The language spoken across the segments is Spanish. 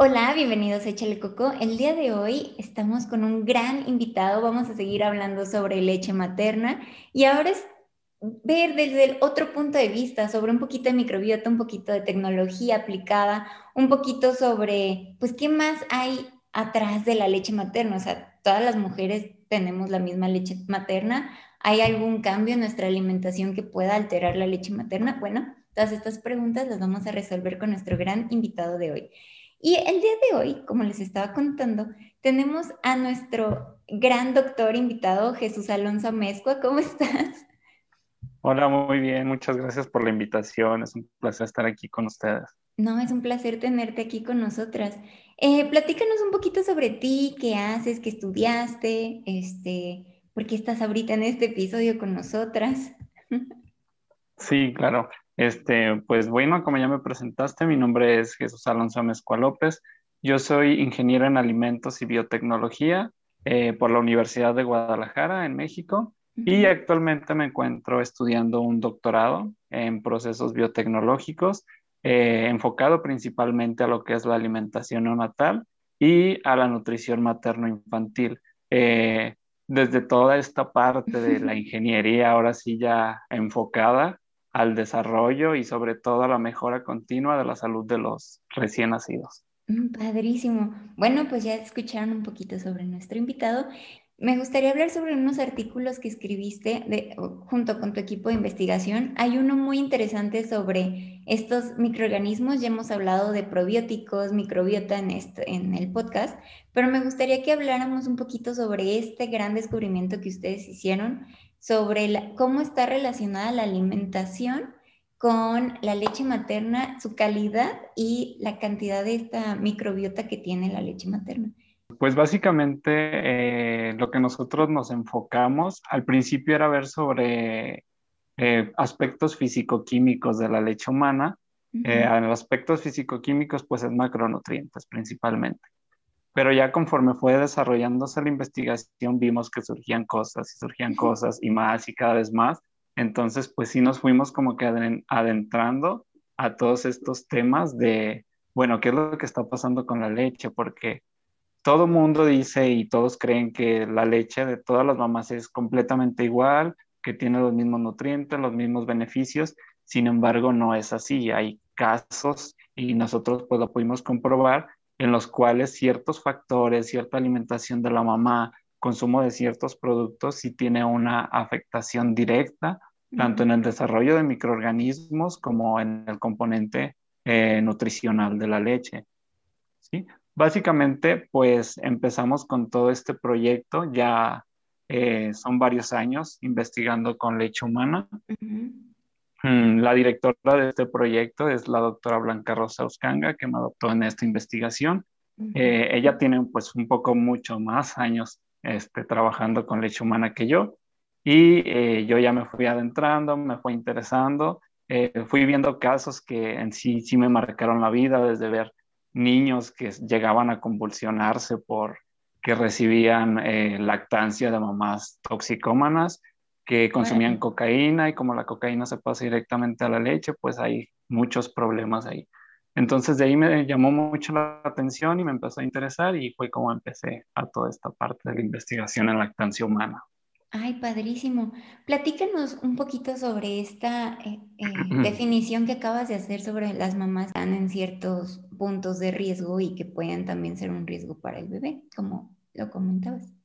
Hola, bienvenidos a Échale Coco. El día de hoy estamos con un gran invitado. Vamos a seguir hablando sobre leche materna y ahora es ver desde el otro punto de vista sobre un poquito de microbiota, un poquito de tecnología aplicada, un poquito sobre, pues, qué más hay atrás de la leche materna. O sea, todas las mujeres tenemos la misma leche materna. ¿Hay algún cambio en nuestra alimentación que pueda alterar la leche materna? Bueno, todas estas preguntas las vamos a resolver con nuestro gran invitado de hoy. Y el día de hoy, como les estaba contando, tenemos a nuestro gran doctor invitado, Jesús Alonso Mezcua. ¿Cómo estás? Hola, muy bien. Muchas gracias por la invitación. Es un placer estar aquí con ustedes. No, es un placer tenerte aquí con nosotras. Eh, platícanos un poquito sobre ti, qué haces, qué estudiaste, este, por qué estás ahorita en este episodio con nosotras. Sí, claro. Este, pues bueno, como ya me presentaste, mi nombre es Jesús Alonso Mezcua López. Yo soy ingeniero en alimentos y biotecnología eh, por la Universidad de Guadalajara en México y actualmente me encuentro estudiando un doctorado en procesos biotecnológicos eh, enfocado principalmente a lo que es la alimentación neonatal y a la nutrición materno-infantil. Eh, desde toda esta parte de la ingeniería, ahora sí ya enfocada al desarrollo y sobre todo a la mejora continua de la salud de los recién nacidos. Mm, padrísimo. Bueno, pues ya escucharon un poquito sobre nuestro invitado. Me gustaría hablar sobre unos artículos que escribiste de, junto con tu equipo de investigación. Hay uno muy interesante sobre estos microorganismos. Ya hemos hablado de probióticos, microbiota en, este, en el podcast, pero me gustaría que habláramos un poquito sobre este gran descubrimiento que ustedes hicieron sobre cómo está relacionada la alimentación con la leche materna, su calidad y la cantidad de esta microbiota que tiene la leche materna. Pues básicamente eh, lo que nosotros nos enfocamos al principio era ver sobre eh, aspectos físico-químicos de la leche humana. Eh, en los aspectos físico-químicos, pues es macronutrientes principalmente pero ya conforme fue desarrollándose la investigación vimos que surgían cosas y surgían cosas y más y cada vez más. Entonces, pues sí nos fuimos como que adentrando a todos estos temas de, bueno, ¿qué es lo que está pasando con la leche? Porque todo mundo dice y todos creen que la leche de todas las mamás es completamente igual, que tiene los mismos nutrientes, los mismos beneficios. Sin embargo, no es así. Hay casos y nosotros pues lo pudimos comprobar en los cuales ciertos factores, cierta alimentación de la mamá, consumo de ciertos productos, sí tiene una afectación directa, tanto en el desarrollo de microorganismos como en el componente eh, nutricional de la leche. ¿sí? Básicamente, pues empezamos con todo este proyecto, ya eh, son varios años investigando con leche humana. La directora de este proyecto es la doctora Blanca Rosa Uscanga, que me adoptó en esta investigación. Eh, ella tiene pues un poco mucho más años este, trabajando con leche humana que yo. Y eh, yo ya me fui adentrando, me fui interesando, eh, fui viendo casos que en sí sí me marcaron la vida, desde ver niños que llegaban a convulsionarse por que recibían lactancia de mamás toxicómanas, que consumían cocaína y como la cocaína se pasa directamente a la leche, pues hay muchos problemas ahí. Entonces de ahí me llamó mucho la atención y me empezó a interesar y fue como empecé a toda esta parte de la investigación en lactancia humana. Ay, padrísimo. Platícanos un poquito sobre esta eh, eh, definición que acabas de hacer sobre las mamás que están en ciertos puntos de riesgo y que pueden también ser un riesgo para el bebé, como lo comentabas.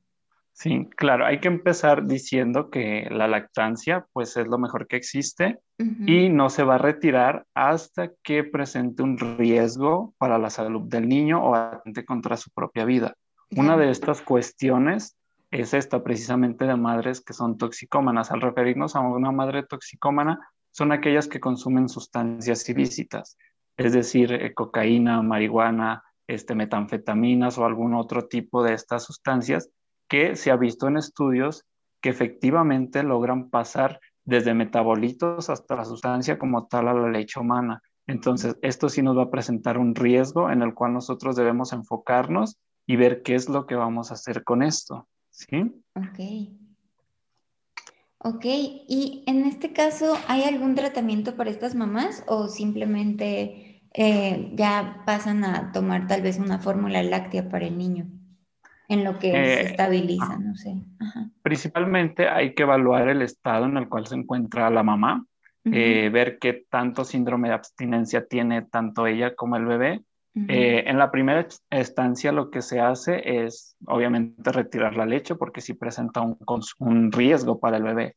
Sí, claro, hay que empezar diciendo que la lactancia pues es lo mejor que existe y no se va a retirar hasta que presente un riesgo para la salud del niño o atente contra su propia vida. Una de estas cuestiones es esta precisamente de madres que son toxicómanas. Al referirnos a una madre toxicómana, son aquellas que consumen sustancias ilícitas, es decir, eh, cocaína, marihuana, este, metanfetaminas o algún otro tipo de estas sustancias que se ha visto en estudios que efectivamente logran pasar desde metabolitos hasta la sustancia como tal a la leche humana. Entonces, esto sí nos va a presentar un riesgo en el cual nosotros debemos enfocarnos y ver qué es lo que vamos a hacer con esto. ¿Sí? Ok. Ok, y en este caso, ¿hay algún tratamiento para estas mamás o simplemente eh, ya pasan a tomar tal vez una fórmula láctea para el niño? En lo que se eh, estabiliza, no sé. Principalmente hay que evaluar el estado en el cual se encuentra la mamá, eh, ver qué tanto síndrome de abstinencia tiene tanto ella como el bebé. Eh, en la primera estancia lo que se hace es obviamente retirar la leche porque sí presenta un, un riesgo para el bebé.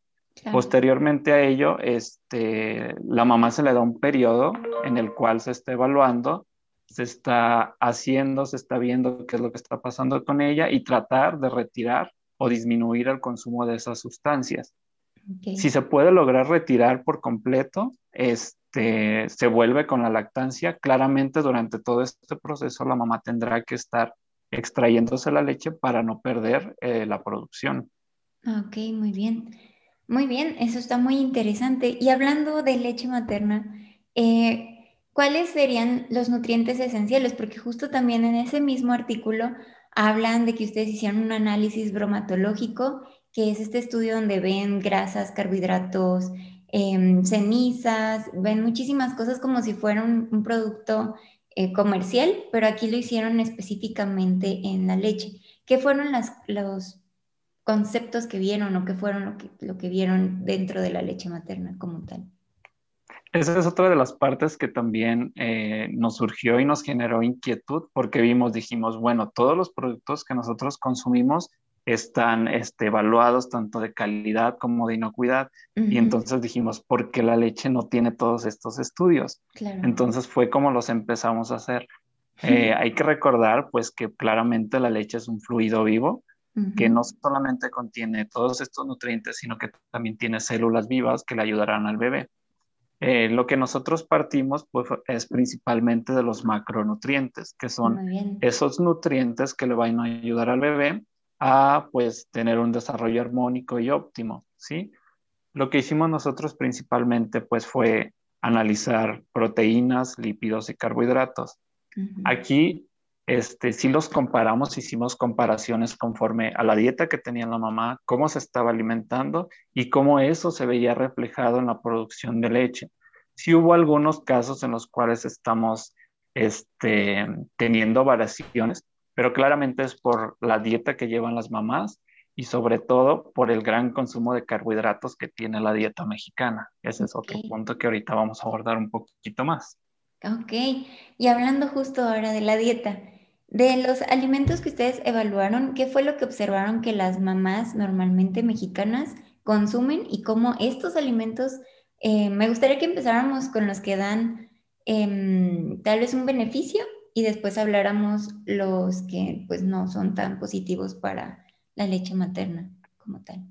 Posteriormente a ello, este, la mamá se le da un periodo en el cual se está evaluando se está haciendo, se está viendo qué es lo que está pasando con ella y tratar de retirar o disminuir el consumo de esas sustancias. Si se puede lograr retirar por completo, este, se vuelve con la lactancia. Claramente durante todo este proceso la mamá tendrá que estar extrayéndose la leche para no perder eh, la producción. Ok, muy bien. Muy bien, eso está muy interesante. Y hablando de leche materna, eh, ¿cuáles serían los nutrientes esenciales? Porque justo también en ese mismo artículo hablan de que ustedes hicieron un análisis bromatológico, que es este estudio donde ven grasas, carbohidratos, em, cenizas, ven muchísimas cosas como si fuera un, producto eh, comercial, pero aquí lo hicieron específicamente en la leche. ¿Qué fueron los conceptos que vieron o qué fueron lo que, lo que vieron dentro de la leche materna como tal? Esa es otra de las partes que también eh, nos surgió y nos generó inquietud porque vimos, dijimos, bueno, todos los productos que nosotros consumimos están este, evaluados tanto de calidad como de inocuidad. Y entonces dijimos, ¿por qué la leche no tiene todos estos estudios? Entonces fue como los empezamos a hacer. Eh, hay que recordar, pues, que claramente la leche es un fluido vivo que no solamente contiene todos estos nutrientes, sino que también tiene células vivas que le ayudarán al bebé. Eh, lo que nosotros partimos pues, es principalmente de los macronutrientes, que son esos nutrientes que le van a ayudar al bebé a pues tener un desarrollo armónico y óptimo, ¿sí? Lo que hicimos nosotros principalmente pues fue analizar proteínas, lípidos y carbohidratos. Aquí este, si los comparamos, hicimos comparaciones conforme a la dieta que tenía la mamá, cómo se estaba alimentando y cómo eso se veía reflejado en la producción de leche. Sí hubo algunos casos en los cuales estamos este, teniendo variaciones, pero claramente es por la dieta que llevan las mamás y sobre todo por el gran consumo de carbohidratos que tiene la dieta mexicana. Ese es otro punto que ahorita vamos a abordar un poquito más. Ok, y hablando justo ahora de la dieta, de los alimentos que ustedes evaluaron, ¿qué fue lo que observaron que las mamás normalmente mexicanas consumen y cómo estos alimentos, eh, me gustaría que empezáramos con los que dan em, tal vez un beneficio y después habláramos los que pues no son tan positivos para la leche materna como tal.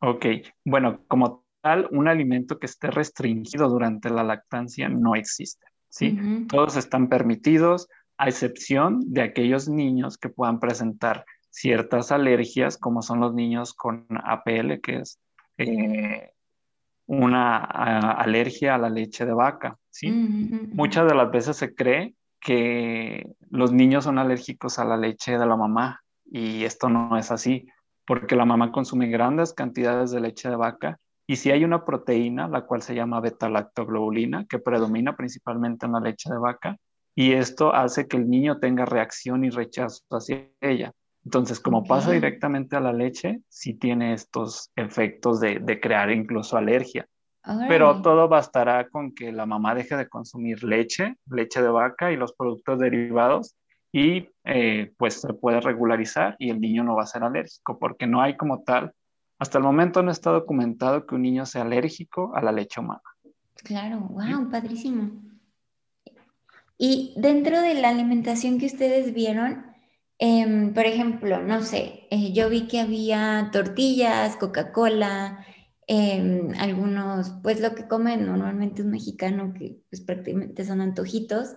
Ok, bueno, como tal, un alimento que esté restringido durante la lactancia no existe, ¿sí? Todos están permitidos, a excepción de aquellos niños que puedan presentar ciertas alergias, como son los niños con APL, que es eh, una alergia a la leche de vaca. ¿sí? Muchas de las veces se cree que los niños son alérgicos a la leche de la mamá y esto no es así, porque la mamá consume grandes cantidades de leche de vaca y si hay una proteína, la cual se llama beta-lactoglobulina, que predomina principalmente en la leche de vaca, y esto hace que el niño tenga reacción y rechazo hacia ella. Entonces, como pasa directamente a la leche, sí tiene estos efectos de, crear incluso alergia. Pero todo bastará con que la mamá deje de consumir leche, leche de vaca y los productos derivados y eh, pues se puede regularizar y el niño no va a ser alérgico porque no hay como tal, hasta el momento no está documentado que un niño sea alérgico a la leche humana. Claro, wow, padrísimo. Y dentro de la alimentación que ustedes vieron, em, por ejemplo, no sé, eh, yo vi que había tortillas, Coca-Cola, em, algunos, pues lo que comen normalmente un mexicano, que pues prácticamente son antojitos.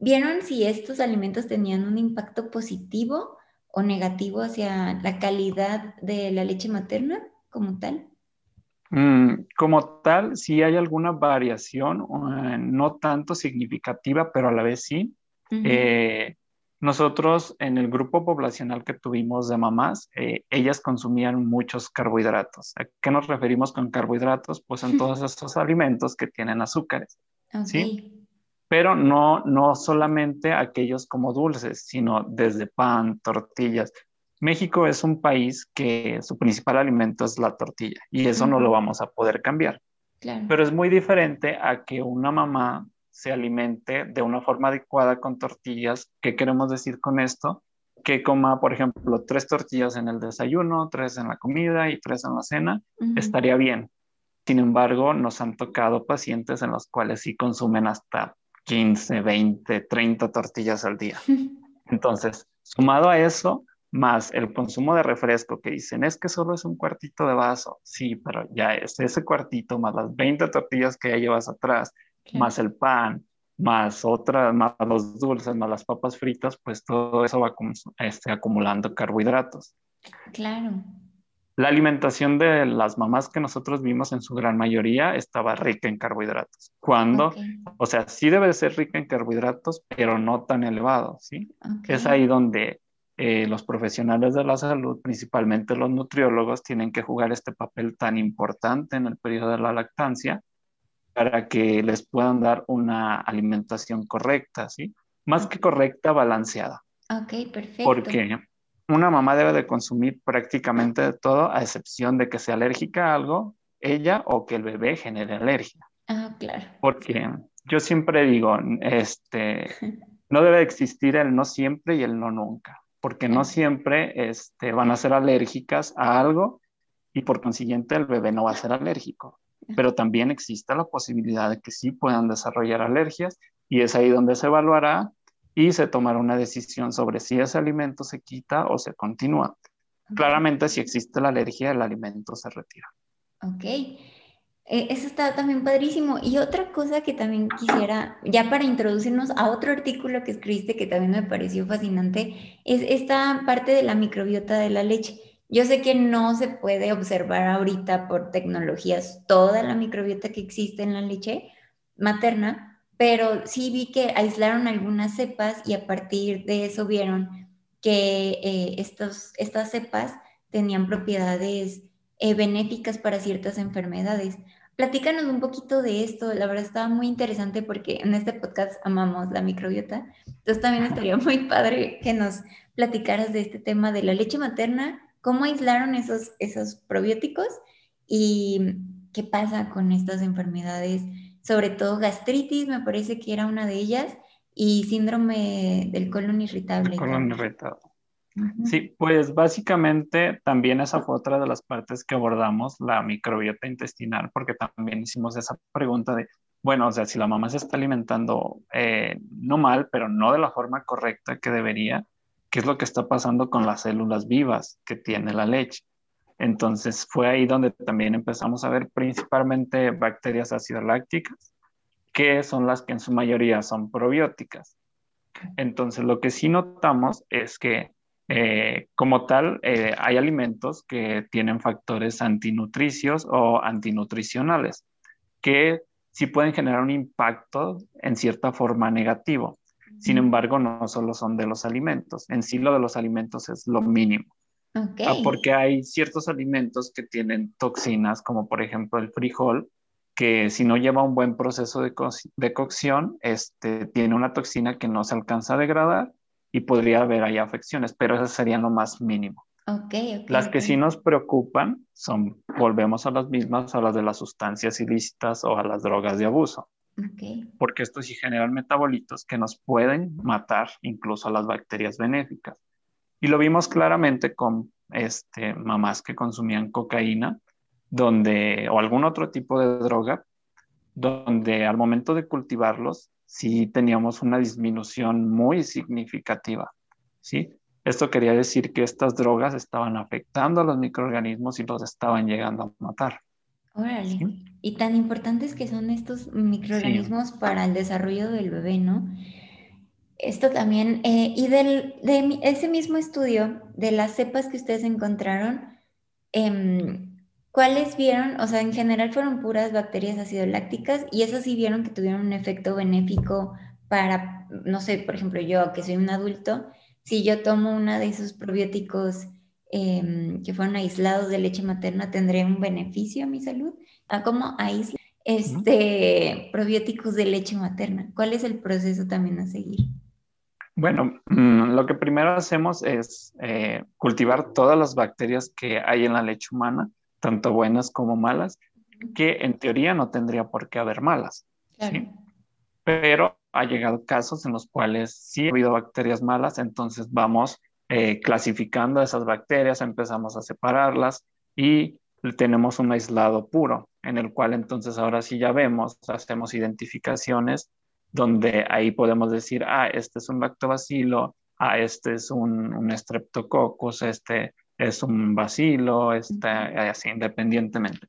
¿Vieron si estos alimentos tenían un impacto positivo o negativo hacia la calidad de la leche materna como tal? Mm, como tal, sí hay alguna variación, eh, no tanto significativa, pero a la vez sí. Eh, nosotros en el grupo poblacional que tuvimos de mamás, eh, ellas consumían muchos carbohidratos. ¿A qué nos referimos con carbohidratos? Pues en todos estos alimentos que tienen azúcares. ¿sí? pero no, no solamente aquellos como dulces, sino desde pan, tortillas. México es un país que su principal alimento es la tortilla y eso no lo vamos a poder cambiar. Pero es muy diferente a que una mamá se alimente de una forma adecuada con tortillas. ¿Qué queremos decir con esto? Que coma, por ejemplo, tres tortillas en el desayuno, tres en la comida y tres en la cena, estaría bien. Sin embargo, nos han tocado pacientes en los cuales sí consumen hasta 15, 20, 30 tortillas al día. Entonces, sumado a eso, más el consumo de refresco que dicen, es que solo es un cuartito de vaso. Sí, pero ya es ese cuartito más las 20 tortillas que ya llevas atrás, más el pan, más otras, más los dulces, más las papas fritas, pues todo eso va este, acumulando carbohidratos. Claro la alimentación de las mamás que nosotros vimos en su gran mayoría estaba rica en carbohidratos. Cuando, o sea, sí debe ser rica en carbohidratos, pero no tan elevado, ¿sí? Es ahí donde eh, los profesionales de la salud, principalmente los nutriólogos, tienen que jugar este papel tan importante en el periodo de la lactancia para que les puedan dar una alimentación correcta, ¿sí? Más que correcta, balanceada. Ok, perfecto. Porque una mamá debe de consumir prácticamente de todo, a excepción de que sea alérgica a algo, ella o que el bebé genere alergia. Ah, claro. Porque yo siempre digo, este, no debe existir el no siempre y el no nunca, porque no siempre este, van a ser alérgicas a algo y por consiguiente el bebé no va a ser alérgico. Pero también existe la posibilidad de que sí puedan desarrollar alergias y es ahí donde se evaluará y se tomará una decisión sobre si ese alimento se quita o se continúa. Claramente, si existe la alergia, el alimento se retira. Ok. Eh, eso está también padrísimo. Y otra cosa que también quisiera, ya para introducirnos a otro artículo que escribiste que también me pareció fascinante, es esta parte de la microbiota de la leche. Yo sé que no se puede observar ahorita por tecnologías toda la microbiota que existe en la leche materna, pero sí vi que aislaron algunas cepas y a partir de eso vieron que eh, estos, estas cepas tenían propiedades eh, benéficas para ciertas enfermedades. Platícanos un poquito de esto, la verdad estaba muy interesante porque en este podcast amamos la microbiota, entonces también estaría muy padre que nos platicaras de este tema de la leche materna, cómo aislaron esos, esos probióticos y qué pasa con estas enfermedades sobre todo gastritis, me parece que era una de ellas, y síndrome del colon irritable. colon irritable. Sí, pues básicamente también esa fue otra de las partes que abordamos, la microbiota intestinal, porque también hicimos esa pregunta de, bueno, o sea, si la mamá se está alimentando eh, no mal, pero no de la forma correcta que debería, ¿qué es lo que está pasando con las células vivas que tiene la leche? Entonces fue ahí donde también empezamos a ver principalmente bacterias lácticas, que son las que en su mayoría son probióticas. Entonces lo que sí notamos es que eh, como tal eh, hay alimentos que tienen factores antinutricios o antinutricionales, que sí pueden generar un impacto en cierta forma negativo. Sin embargo, no solo son de los alimentos, en sí lo de los alimentos es lo mínimo. Ah, porque hay ciertos alimentos que tienen toxinas, como por ejemplo el frijol, que si no lleva un buen proceso de, cocción, este, tiene una toxina que no se alcanza a degradar y podría haber ahí afecciones, pero esas serían lo más mínimo. las que sí nos preocupan son, volvemos a las mismas, a las de las sustancias ilícitas o a las drogas de abuso. Porque estos sí generan metabolitos que nos pueden matar incluso a las bacterias benéficas. Y lo vimos claramente con este, mamás que consumían cocaína donde, o algún otro tipo de droga, donde al momento de cultivarlos sí teníamos una disminución muy significativa. ¿sí? Esto quería decir que estas drogas estaban afectando a los microorganismos y los estaban llegando a matar. Órale. Y tan importantes que son estos microorganismos para el desarrollo del bebé, ¿no? Esto también, eh, y del, de ese mismo estudio, de las cepas que ustedes encontraron, em, ¿cuáles vieron? O sea, en general fueron puras bacterias acidolácticas y esas sí vieron que tuvieron un efecto benéfico para, no sé, por ejemplo, yo que soy un adulto, si yo tomo una de esos probióticos em, que fueron aislados de leche materna, ¿tendré un beneficio a mi salud? ¿A cómo aísla este, probióticos de leche materna? ¿Cuál es el proceso también a seguir? Bueno, mm, lo que primero hacemos es eh, cultivar todas las bacterias que hay en la leche humana, tanto buenas como malas, que en teoría no tendría por qué haber malas. Pero ha llegado casos en los cuales sí ha habido bacterias malas, entonces vamos eh, clasificando esas bacterias, empezamos a separarlas y tenemos un aislado puro, en el cual entonces ahora sí ya vemos, hacemos identificaciones donde ahí podemos decir, ah, este es un lactobacilo, ah, este es un, un streptococcus, este es un bacilo, este, así independientemente.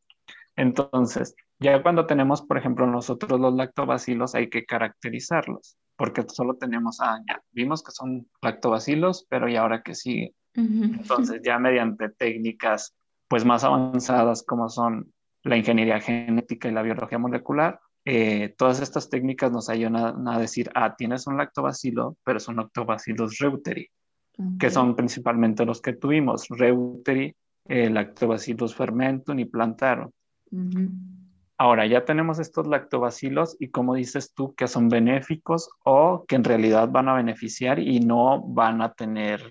Entonces, ya cuando tenemos, por ejemplo, nosotros los lactobacilos, hay que caracterizarlos, porque solo tenemos, ah, ya, vimos que son lactobacilos, pero ¿y ahora qué sigue? Entonces, ya mediante técnicas pues más avanzadas como son la ingeniería genética y la biología molecular, eh, todas estas técnicas nos ayudan a, decir, ah, tienes un lactobacilo, pero son lactobacillus reuteri, que son principalmente los que tuvimos, reuteri, eh, lactobacillus fermentum y plantarum. Ahora ya tenemos estos lactobacilos y como dices tú, que son benéficos o que en realidad van a beneficiar y no van a tener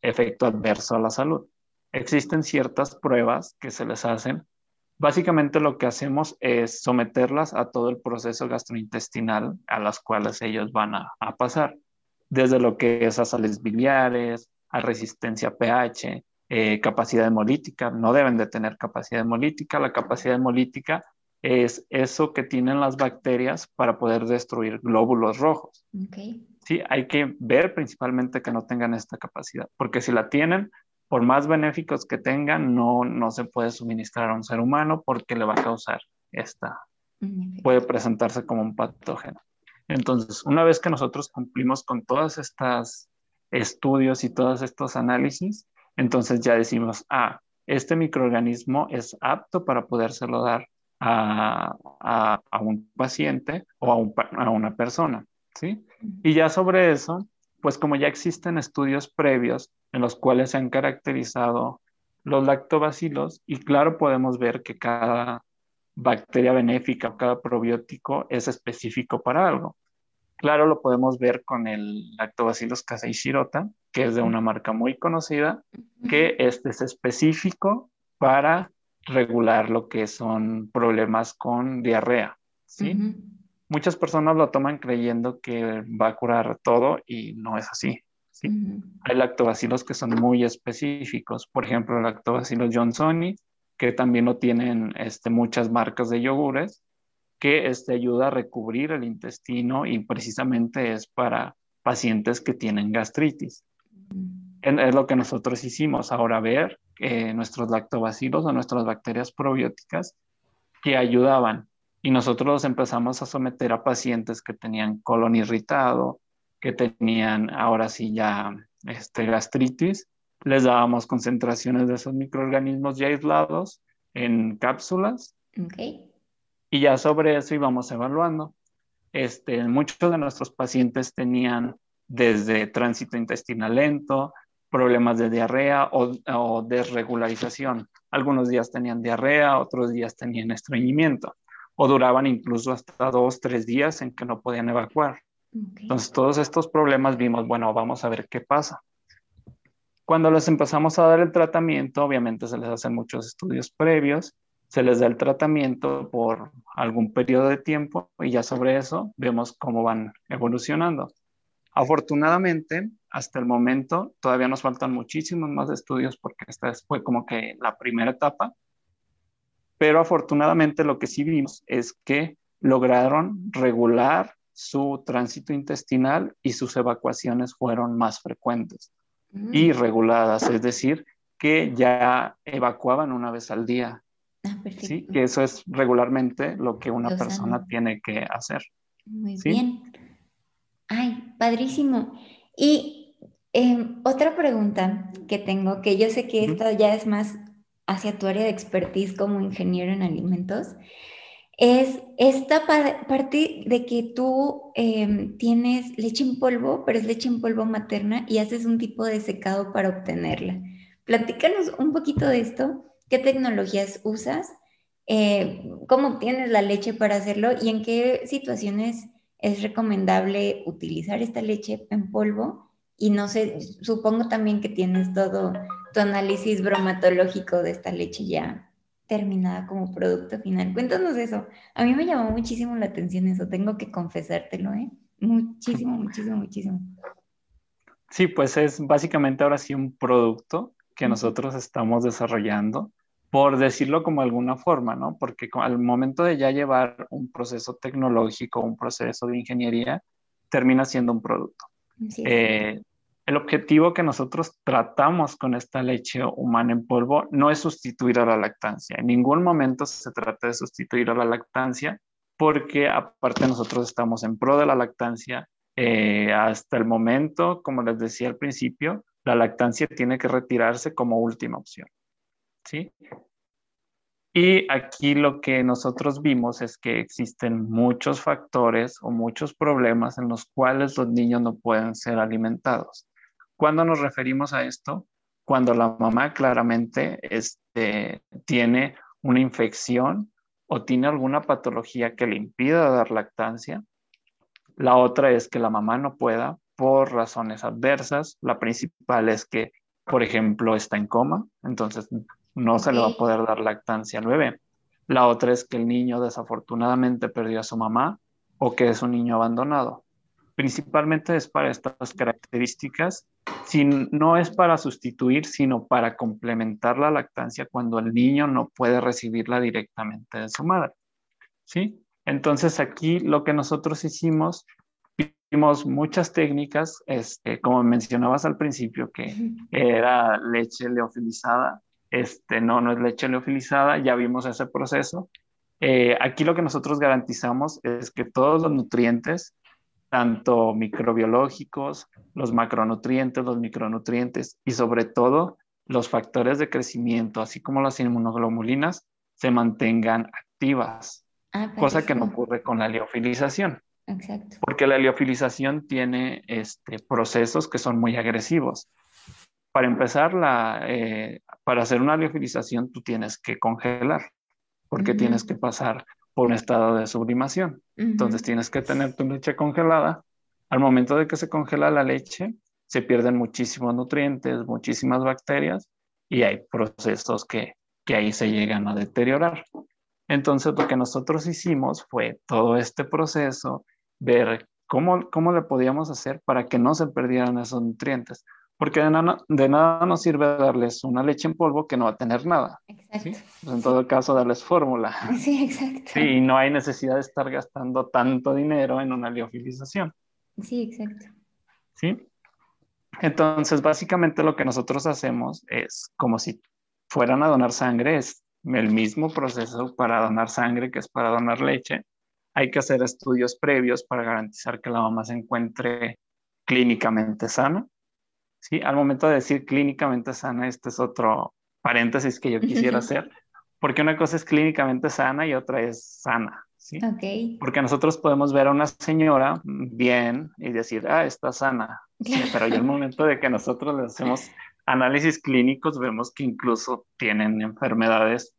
efecto adverso a la salud. Existen ciertas pruebas que se les hacen Básicamente lo que hacemos es someterlas a todo el proceso gastrointestinal a las cuales ellos van a, pasar, desde lo que es a sales biliares, a resistencia a pH, eh, capacidad hemolítica, no deben de tener capacidad hemolítica, la capacidad hemolítica es eso que tienen las bacterias para poder destruir glóbulos rojos. Sí, hay que ver principalmente que no tengan esta capacidad, porque si la tienen, por más benéficos que tengan, no, no se puede suministrar a un ser humano porque le va a causar esta, puede presentarse como un patógeno. Entonces, una vez que nosotros cumplimos con todos estos estudios y todos estos análisis, entonces ya decimos, ah, este microorganismo es apto para podérselo dar a, a, un paciente o a, un, a, una persona, ¿sí? Y ya sobre eso, pues como ya existen estudios previos en los cuales se han caracterizado los lactobacilos y claro podemos ver que cada bacteria benéfica o cada probiótico es específico para algo. Claro, lo podemos ver con el Lactobacillus casei shirota, que es de una marca muy conocida, que este es específico para regular lo que son problemas con diarrea, ¿sí? Muchas personas lo toman creyendo que va a curar todo y no es así. Hay lactobacilos que son muy específicos, por ejemplo, el lactobacillus johnsoni, que también lo tienen este, muchas marcas de yogures, que este, ayuda a recubrir el intestino y precisamente es para pacientes que tienen gastritis. Es lo que nosotros hicimos, ahora ver eh, nuestros lactobacilos o nuestras bacterias probióticas que ayudaban y nosotros los empezamos a someter a pacientes que tenían colon irritado, que tenían ahora sí ya este, gastritis, les dábamos concentraciones de esos microorganismos ya aislados en cápsulas. Y ya sobre eso íbamos evaluando. Este, muchos de nuestros pacientes tenían desde tránsito intestinal lento, problemas de diarrea o, o, desregularización. Algunos días tenían diarrea, otros días tenían estreñimiento o duraban incluso hasta dos, tres días en que no podían evacuar. Entonces, todos estos problemas vimos, bueno, vamos a ver qué pasa. Cuando les empezamos a dar el tratamiento, obviamente se les hacen muchos estudios previos se les da el tratamiento por algún periodo de tiempo y ya sobre eso vemos cómo van evolucionando. Afortunadamente, hasta el momento todavía nos faltan muchísimos más estudios porque esta fue como que la primera etapa, pero afortunadamente lo que sí vimos es que lograron regular su tránsito intestinal y sus evacuaciones fueron más frecuentes y mm. reguladas, es decir, que ya evacuaban una vez al día. Ah, sí, que eso es regularmente lo que una persona tiene que hacer. Muy bien. Ay, padrísimo. Y em, otra pregunta que tengo, que yo sé que esto ya es más hacia tu área de expertise como ingeniero en alimentos, es esta parte de que tú em, tienes leche en polvo, pero es leche en polvo materna y haces un tipo de secado para obtenerla. Platícanos un poquito de esto, qué tecnologías usas, eh, cómo obtienes la leche para hacerlo y en qué situaciones es recomendable utilizar esta leche en polvo. Y no sé, supongo también que tienes todo tu análisis bromatológico de esta leche ya terminada como producto final. Cuéntanos eso. A mí me llamó muchísimo la atención eso, tengo que confesártelo, ¿eh? Muchísimo, muchísimo, muchísimo. Sí, pues es básicamente ahora sí un producto que nosotros estamos desarrollando, por decirlo como alguna forma, ¿no? Porque al momento de ya llevar un proceso tecnológico, un proceso de ingeniería, termina siendo un producto. Eh, el objetivo que nosotros tratamos con esta leche humana en polvo no es sustituir a la lactancia. En ningún momento se trata de sustituir a la lactancia porque aparte nosotros estamos en pro de la lactancia. Eh, hasta el momento, como les decía al principio, la lactancia tiene que retirarse como última opción. ¿sí? Y aquí lo que nosotros vimos es que existen muchos factores o muchos problemas en los cuales los niños no pueden ser alimentados. ¿Cuándo nos referimos a esto? Cuando la mamá claramente este, tiene una infección o tiene alguna patología que le impida dar lactancia. La otra es que la mamá no pueda por razones adversas. La principal es que, por ejemplo, está en coma, entonces no se le va a poder dar lactancia al bebé. La otra es que el niño desafortunadamente perdió a su mamá o que es un niño abandonado. Principalmente es para estas características si no es para sustituir, sino para complementar la lactancia cuando el niño no puede recibirla directamente de su madre. ¿Sí? Entonces aquí lo que nosotros hicimos, vimos muchas técnicas, este, como mencionabas al principio, que era leche leofilizada, este, no, no es leche leofilizada, ya vimos ese proceso. Eh, aquí lo que nosotros garantizamos es que todos los nutrientes tanto microbiológicos, los macronutrientes, los micronutrientes y sobre todo los factores de crecimiento, así como las inmunoglobulinas, se mantengan activas, ah, cosa que no ocurre con la liofilización. Exacto. Porque la liofilización tiene este, procesos que son muy agresivos. Para empezar, la, eh, para hacer una liofilización tú tienes que congelar, porque tienes que pasar por un estado de sublimación. Entonces tienes que tener tu leche congelada. Al momento de que se congela la leche, se pierden muchísimos nutrientes, muchísimas bacterias y hay procesos que, que ahí se llegan a deteriorar. Entonces lo que nosotros hicimos fue todo este proceso, ver cómo, cómo le podíamos hacer para que no se perdieran esos nutrientes. Porque de nada, de nada nos sirve darles una leche en polvo que no va a tener nada. Exacto. Pues en todo caso, darles fórmula. Sí, exacto. Sí, no hay necesidad de estar gastando tanto dinero en una liofilización. Sí, exacto. Sí. Entonces, básicamente lo que nosotros hacemos es como si fueran a donar sangre, es el mismo proceso para donar sangre que es para donar leche. Hay que hacer estudios previos para garantizar que la mamá se encuentre clínicamente sana ¿sí? Al momento de decir clínicamente sana, este es otro paréntesis que yo quisiera hacer, porque una cosa es clínicamente sana y otra es sana, ¿sí? Okay. Porque nosotros podemos ver a una señora bien y decir, ah, está sana, pero ya el momento de que nosotros le hacemos análisis clínicos, vemos que incluso tienen enfermedades.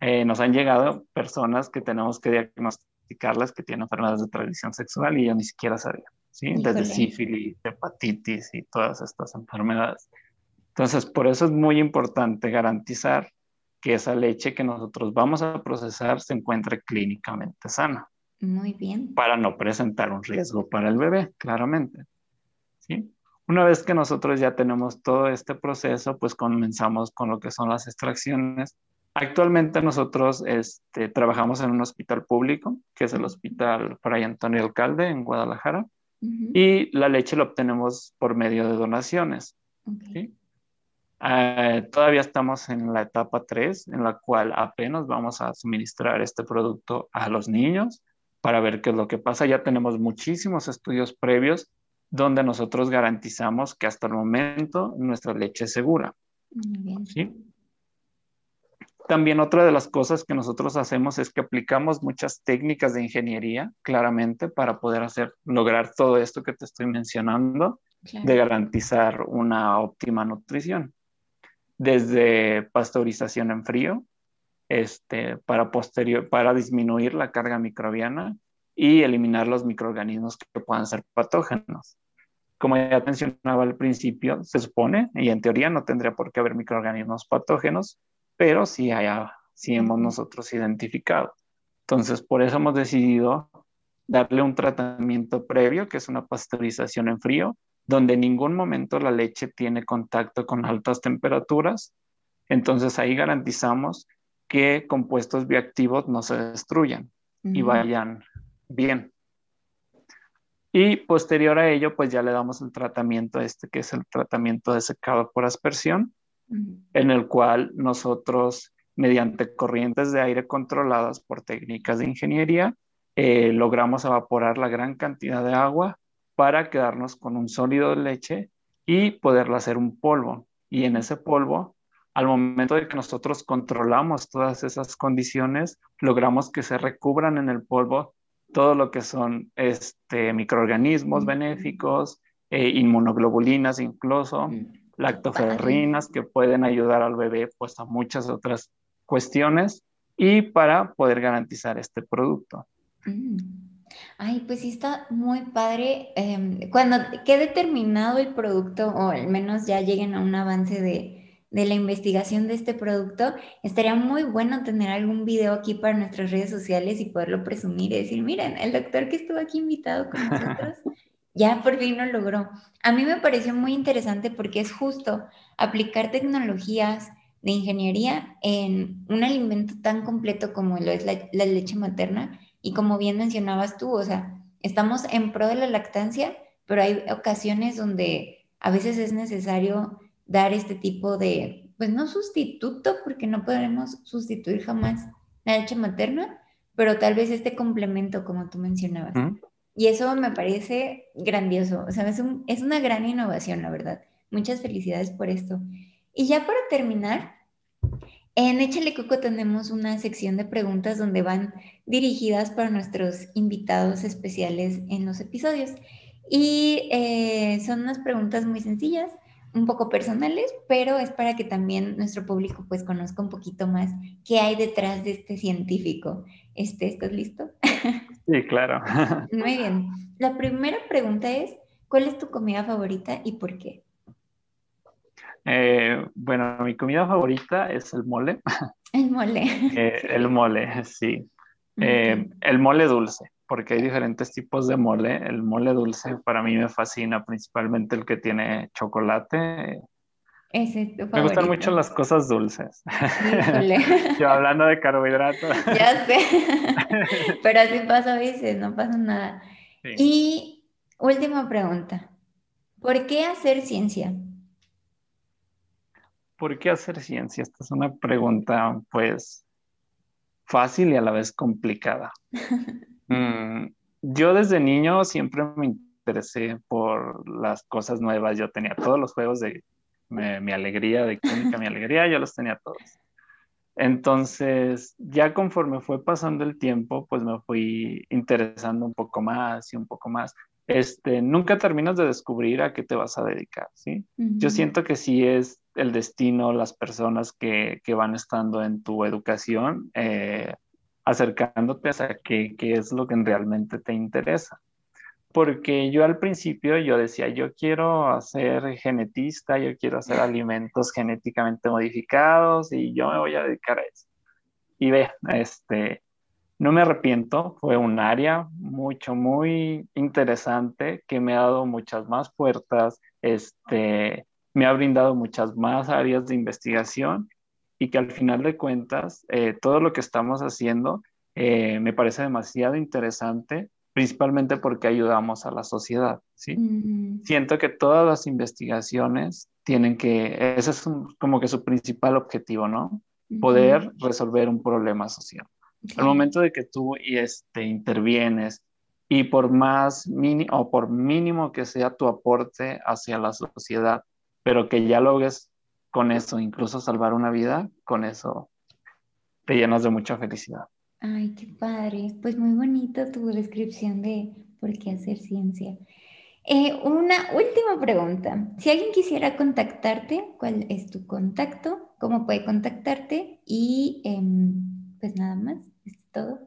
Eh, nos han llegado personas que tenemos que diagnosticarlas que tienen enfermedades de tradición sexual y yo ni siquiera sabía. ¿Sí? Desde sífilis, hepatitis y todas estas enfermedades. Entonces, por eso es muy importante garantizar que esa leche que nosotros vamos a procesar se encuentre clínicamente sana. Muy bien. Para no presentar un riesgo para el bebé, claramente. ¿Sí? Una vez que nosotros ya tenemos todo este proceso, pues comenzamos con lo que son las extracciones. Actualmente nosotros este, trabajamos en un hospital público, que es el Hospital Fray Antonio Alcalde en Guadalajara, y la leche la obtenemos por medio de donaciones. ¿sí? Eh, todavía estamos en la etapa 3, en la cual apenas vamos a suministrar este producto a los niños para ver qué es lo que pasa. Ya tenemos muchísimos estudios previos donde nosotros garantizamos que hasta el momento nuestra leche es segura. ¿sí? También otra de las cosas que nosotros hacemos es que aplicamos muchas técnicas de ingeniería, claramente, para poder hacer, lograr todo esto que te estoy mencionando, de garantizar una óptima nutrición desde pasteurización en frío, este, para, posterior, para disminuir la carga microbiana y eliminar los microorganismos que puedan ser patógenos. Como ya mencionaba al principio, se supone, y en teoría no tendría por qué haber microorganismos patógenos, pero sí, hay, sí hemos nosotros identificado. Entonces, por eso hemos decidido darle un tratamiento previo, que es una pasteurización en frío, donde en ningún momento la leche tiene contacto con altas temperaturas. Entonces ahí garantizamos que compuestos bioactivos no se destruyan y vayan bien. Y posterior a ello, pues ya le damos el tratamiento este, que es el tratamiento de secado por aspersión, en el cual nosotros, mediante corrientes de aire controladas por técnicas de ingeniería, eh, logramos evaporar la gran cantidad de agua para quedarnos con un sólido de leche y poderla hacer un polvo. Y en ese polvo, al momento de que nosotros controlamos todas esas condiciones, logramos que se recubran en el polvo todo lo que son este, microorganismos benéficos, eh, inmunoglobulinas incluso, lactoferrinas que pueden ayudar al bebé pues a muchas otras cuestiones y para poder garantizar este producto. Ay, pues sí está muy padre. Em, cuando quede terminado el producto, o al menos ya lleguen a un avance de, de, la investigación de este producto, estaría muy bueno tener algún video aquí para nuestras redes sociales y poderlo presumir y decir, miren, el doctor que estuvo aquí invitado con nosotros, ya por fin lo logró. A mí me pareció muy interesante porque es justo aplicar tecnologías de ingeniería en un alimento tan completo como lo es la leche materna y como bien mencionabas tú, o sea, estamos en pro de la lactancia, pero hay ocasiones donde a veces es necesario dar este tipo de, pues no sustituto, porque no podremos sustituir jamás la leche materna, pero tal vez este complemento, como tú mencionabas. Y eso me parece grandioso, o sea, es, es una gran innovación, la verdad. Muchas felicidades por esto. Y ya para terminar, en Échale Coco tenemos una sección de preguntas donde van dirigidas para nuestros invitados especiales en los episodios. Y eh, son unas preguntas muy sencillas, un poco personales, pero es para que también nuestro público pues conozca un poquito más qué hay detrás de este científico. Este, ¿Estás listo? Sí, claro. Muy bien. La primera pregunta es, ¿cuál es tu comida favorita y por qué? Eh, bueno, mi comida favorita es el mole. El mole. Eh, el mole, sí. Eh, el mole dulce, porque hay diferentes tipos de mole. El mole dulce para mí me fascina, principalmente el que tiene chocolate. Ese es tu favorito. Me gustan mucho las cosas dulces. Yo hablando de carbohidratos. Ya sé. Pero así pasa a veces, no pasa nada. Y última pregunta. ¿Por qué hacer ciencia? ¿por qué hacer ciencia? Esta es una pregunta, pues, fácil y a la vez complicada. Mm, yo desde niño siempre me interesé por las cosas nuevas. Yo tenía todos los juegos de mi alegría, de química, mi alegría, yo los tenía todos. Entonces, ya conforme fue pasando el tiempo, pues me fui interesando un poco más y un poco más este, nunca terminas de descubrir a qué te vas a dedicar, ¿sí? Yo siento que sí es el destino, las personas que, van estando en tu educación, eh, acercándote a qué, qué, es lo que realmente te interesa. Porque yo al principio yo decía, yo quiero ser genetista, yo quiero hacer alimentos genéticamente modificados y yo me voy a dedicar a eso. Y ve, este, no me arrepiento, fue un área mucho, muy interesante que me ha dado muchas más puertas, este, me ha brindado muchas más áreas de investigación y que al final de cuentas eh, todo lo que estamos haciendo eh, me parece demasiado interesante principalmente porque ayudamos a la sociedad, ¿sí? Siento que todas las investigaciones tienen que, ese es como que su principal objetivo, ¿no? Poder resolver un problema social. Al momento de que tú este, intervienes y por más mínimo o por mínimo que sea tu aporte hacia la sociedad, pero que ya logres con eso, incluso salvar una vida, con eso te llenas de mucha felicidad. Ay, qué padre. Pues muy bonita tu descripción de por qué hacer ciencia. Eh, una última pregunta. Si alguien quisiera contactarte, ¿cuál es tu contacto? ¿Cómo puede contactarte? Y em, pues nada más, es todo.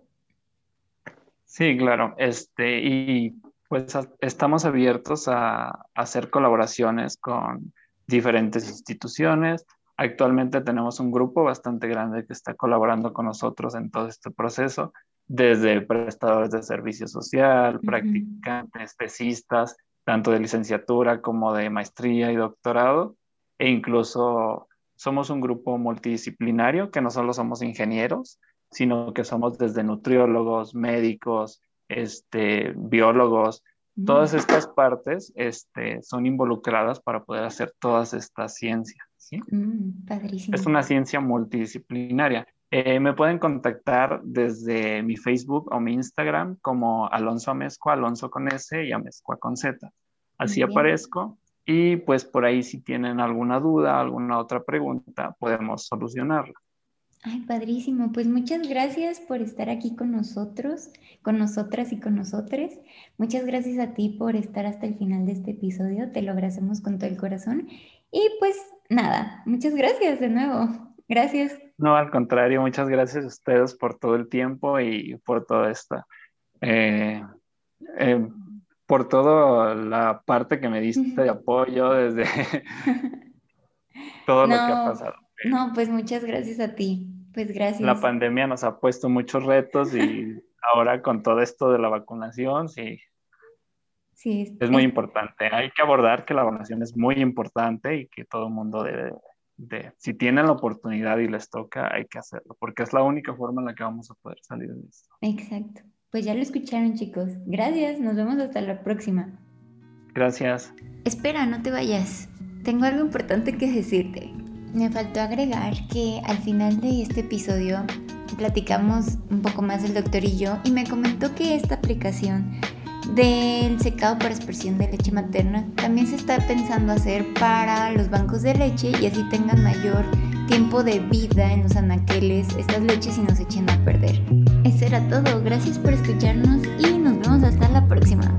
Sí, claro. Este, y pues estamos abiertos a hacer colaboraciones con diferentes instituciones, Actualmente tenemos un grupo bastante grande que está colaborando con nosotros en todo este proceso, desde prestadores de servicio social, practicantes, tesistas, tanto de licenciatura como de maestría y doctorado, e incluso somos un grupo multidisciplinario que no solo somos ingenieros, sino que somos desde nutriólogos, médicos, este, biólogos, todas estas partes este, son involucradas para poder hacer todas estas ciencias. Mm, es una ciencia multidisciplinaria. Eh, me pueden contactar desde mi Facebook o mi Instagram como Alonso Amezcua, Alonso con S y Amezcua con Z. Así aparezco y pues por ahí si tienen alguna duda, alguna otra pregunta, podemos solucionarla. Ay, padrísimo. Pues muchas gracias por estar aquí con nosotros, con nosotras y con nosotros. Muchas gracias a ti por estar hasta el final de este episodio. Te lo agradecemos con todo el corazón. Y pues nada, muchas gracias de nuevo. Gracias. No, al contrario, muchas gracias a ustedes por todo el tiempo y por toda esta, eh, eh, por toda la parte que me diste de apoyo desde todo lo que ha pasado. No, pues muchas gracias a ti. Pues gracias. La pandemia nos ha puesto muchos retos y ahora con todo esto de la vacunación, sí, es muy importante. Hay que abordar que la vacunación es muy importante y que todo el mundo debe de, si tienen la oportunidad y les toca, hay que hacerlo, porque es la única forma en la que vamos a poder salir de esto. Exacto. Pues ya lo escucharon chicos. Gracias, nos vemos hasta la próxima. Gracias. Espera, no te vayas. Tengo algo importante que decirte. Me faltó agregar que al final de este episodio platicamos un poco más del doctor y yo y me comentó que esta aplicación del secado para expresión de leche materna también se está pensando hacer para los bancos de leche y así tengan mayor tiempo de vida en los anaqueles estas leches y nos echen a perder. Eso era todo, gracias por escucharnos y nos vemos hasta la próxima.